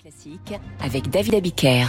Classique avec David Abiker.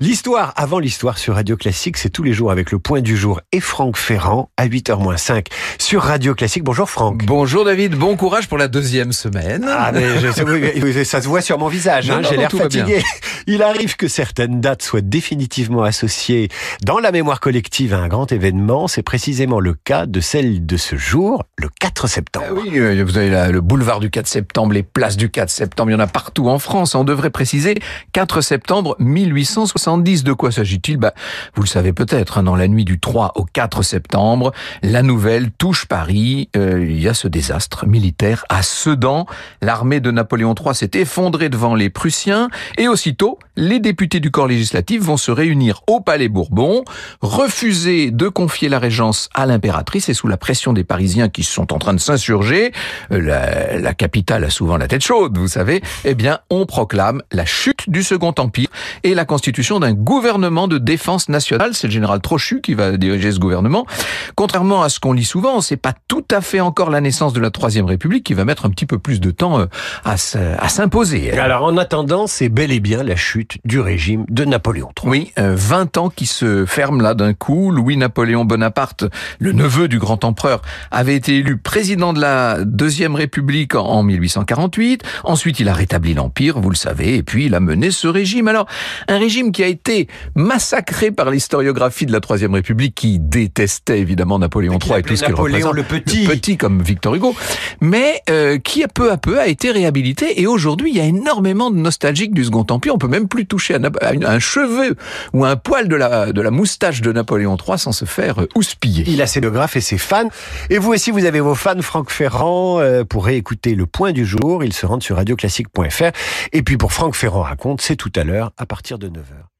L'histoire avant l'histoire sur Radio Classique, c'est tous les jours avec le point du jour et Franck Ferrand à 8h-5 sur Radio Classique. Bonjour Franck. Bonjour David, bon courage pour la deuxième semaine. Ah mais je, ça se voit sur mon visage, hein, j'ai l'air fatigué. Il arrive que certaines dates soient définitivement associées dans la mémoire collective à un grand événement. C'est précisément le cas de celle de ce jour, le 4 septembre. Ah oui, euh, vous avez le boulevard du 4 septembre, les places du 4 septembre, il y en a partout en France. On devrait préciser 4 septembre 1870. De quoi s'agit-il? Bah, Vous le savez peut-être, hein, dans la nuit du 3 au 4 septembre, la nouvelle touche Paris. Euh, il y a ce désastre militaire à Sedan. L'armée de Napoléon III s'est effondrée devant les Prussiens et aussitôt, go les députés du corps législatif vont se réunir au Palais Bourbon, refuser de confier la régence à l'impératrice et sous la pression des Parisiens qui sont en train de s'insurger, euh, la, la capitale a souvent la tête chaude, vous savez, eh bien, on proclame la chute du Second Empire et la constitution d'un gouvernement de défense nationale. C'est le général Trochu qui va diriger ce gouvernement. Contrairement à ce qu'on lit souvent, c'est pas tout à fait encore la naissance de la Troisième République qui va mettre un petit peu plus de temps euh, à s'imposer. Alors en attendant, c'est bel et bien la chute du régime de Napoléon III. Oui, 20 euh, ans qui se ferment là d'un coup. Louis-Napoléon Bonaparte, le neveu du grand empereur, avait été élu président de la Deuxième République en 1848. Ensuite, il a rétabli l'Empire, vous le savez, et puis il a mené ce régime. Alors, un régime qui a été massacré par l'historiographie de la Troisième République, qui détestait évidemment Napoléon III et tout ce qu'il représente. le petit. Le petit comme Victor Hugo, mais euh, qui peu à peu a été réhabilité. Et aujourd'hui, il y a énormément de nostalgiques du Second Empire. On peut même plus toucher un cheveu ou un poil de la, de la moustache de Napoléon III sans se faire euh, houspiller. Il a ses biographes et ses fans. Et vous aussi, vous avez vos fans, Franck Ferrand, euh, pour réécouter le point du jour. Ils se rendent sur radioclassique.fr. Et puis pour Franck Ferrand raconte, c'est tout à l'heure à partir de 9h.